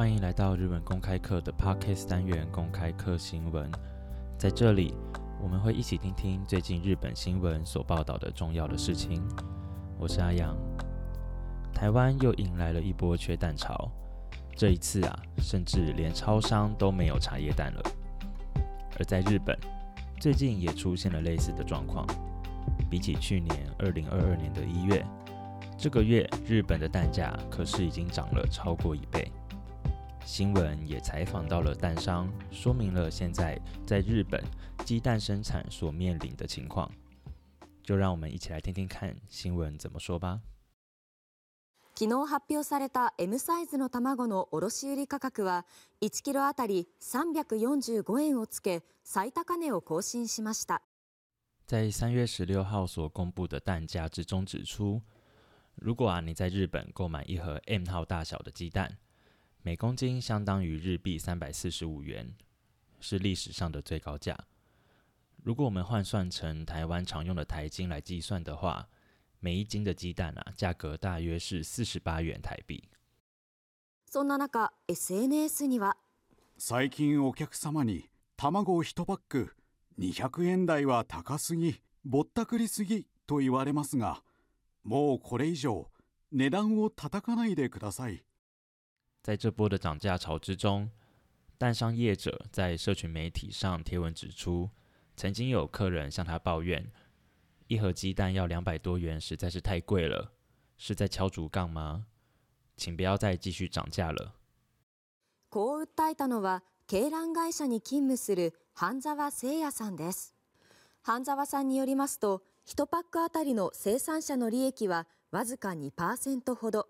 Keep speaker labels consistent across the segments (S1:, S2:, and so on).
S1: 欢迎来到日本公开课的 Podcast 单元公开课新闻。在这里，我们会一起听听最近日本新闻所报道的重要的事情。我是阿阳。台湾又迎来了一波缺蛋潮，这一次啊，甚至连超商都没有茶叶蛋了。而在日本，最近也出现了类似的状况。比起去年二零二二年的一月，这个月日本的蛋价可是已经涨了超过一倍。新闻也采访到了蛋商，说明了现在在日本鸡蛋生产所面临的情况。就让我们一起来听听看新闻怎么说吧。
S2: 昨日発表された M サイズの卵の卸売価格は1キロあたり345円をつけ最高値を更新しました。
S1: 在三月十六号所公布的蛋价之中指出，如果啊你在日本购买一盒 M 号大小的鸡蛋。 每公斤相当于日币三百四十五元，是历史上的最高价。如果我们换算成台湾常用的台金来计算的话，每一斤的鸡蛋啊，价格大约是四十八元台币。
S2: そんな中、SNS には
S3: 最近お客様に卵一パック200円台は高すぎ、ぼったくりすぎと言われますが、もうこれ以上値段を叩かないでください。
S1: 在这波的涨价潮之中，蛋商业者在社群媒体上贴文指出，曾经有客人向他抱怨，一盒鸡蛋要两百多元，实在是太贵了，是在敲竹杠吗？请不要再继续涨价了。
S2: こう訴えたのは、鶏卵会社に勤務する半沢誠也さんです。半沢さんによりますと、1パックあたりの生産者の利益はわずか2%ほど。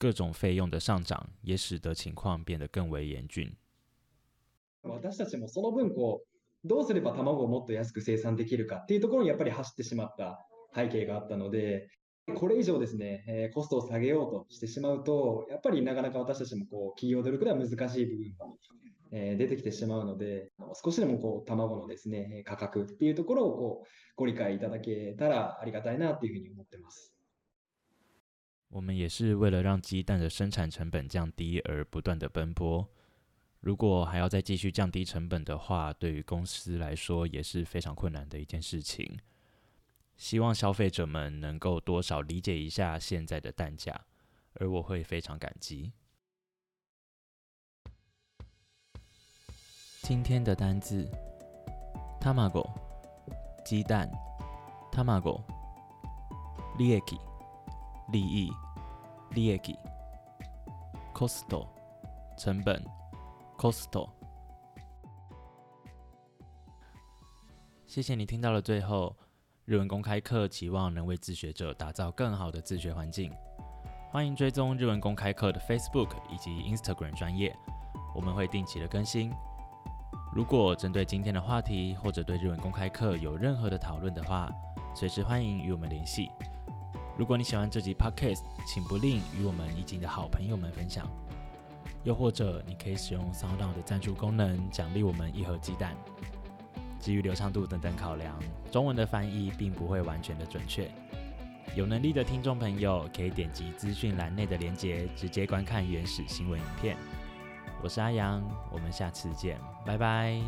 S1: 各种费用的上涨也使得情况变得更为严峻。
S4: 私たちもその分こうどうすれば卵をもっと安く生産できるかっていうところにやっぱり走ってしまった背景があったので、これ以上ですね、えコストを下げようとしてしまうと、やっぱりなかなか私たちもこう企業努力では難しい部分が、え出てきてしまうので、少しでもこう卵のですね価格っていうところをこうご理解いただけたらありがたいなっていうふうに思ってます。
S1: 我们也是为了让鸡蛋的生产成本降低而不断的奔波。如果还要再继续降低成本的话，对于公司来说也是非常困难的一件事情。希望消费者们能够多少理解一下现在的蛋价，而我会非常感激。今天的单字：tamago，鸡蛋；tamago，lieki。利益，利益，costo，成本，costo。谢谢你听到了最后。日文公开课期望能为自学者打造更好的自学环境。欢迎追踪日文公开课的 Facebook 以及 Instagram 专业，我们会定期的更新。如果针对今天的话题或者对日文公开课有任何的讨论的话，随时欢迎与我们联系。如果你喜欢这集 podcast，请不吝与我们已经的好朋友们分享。又或者，你可以使用 SoundOn 的赞助功能，奖励我们一盒鸡蛋。基于流畅度等等考量，中文的翻译并不会完全的准确。有能力的听众朋友可以点击资讯栏内的链接，直接观看原始新闻影片。我是阿阳，我们下次见，拜拜。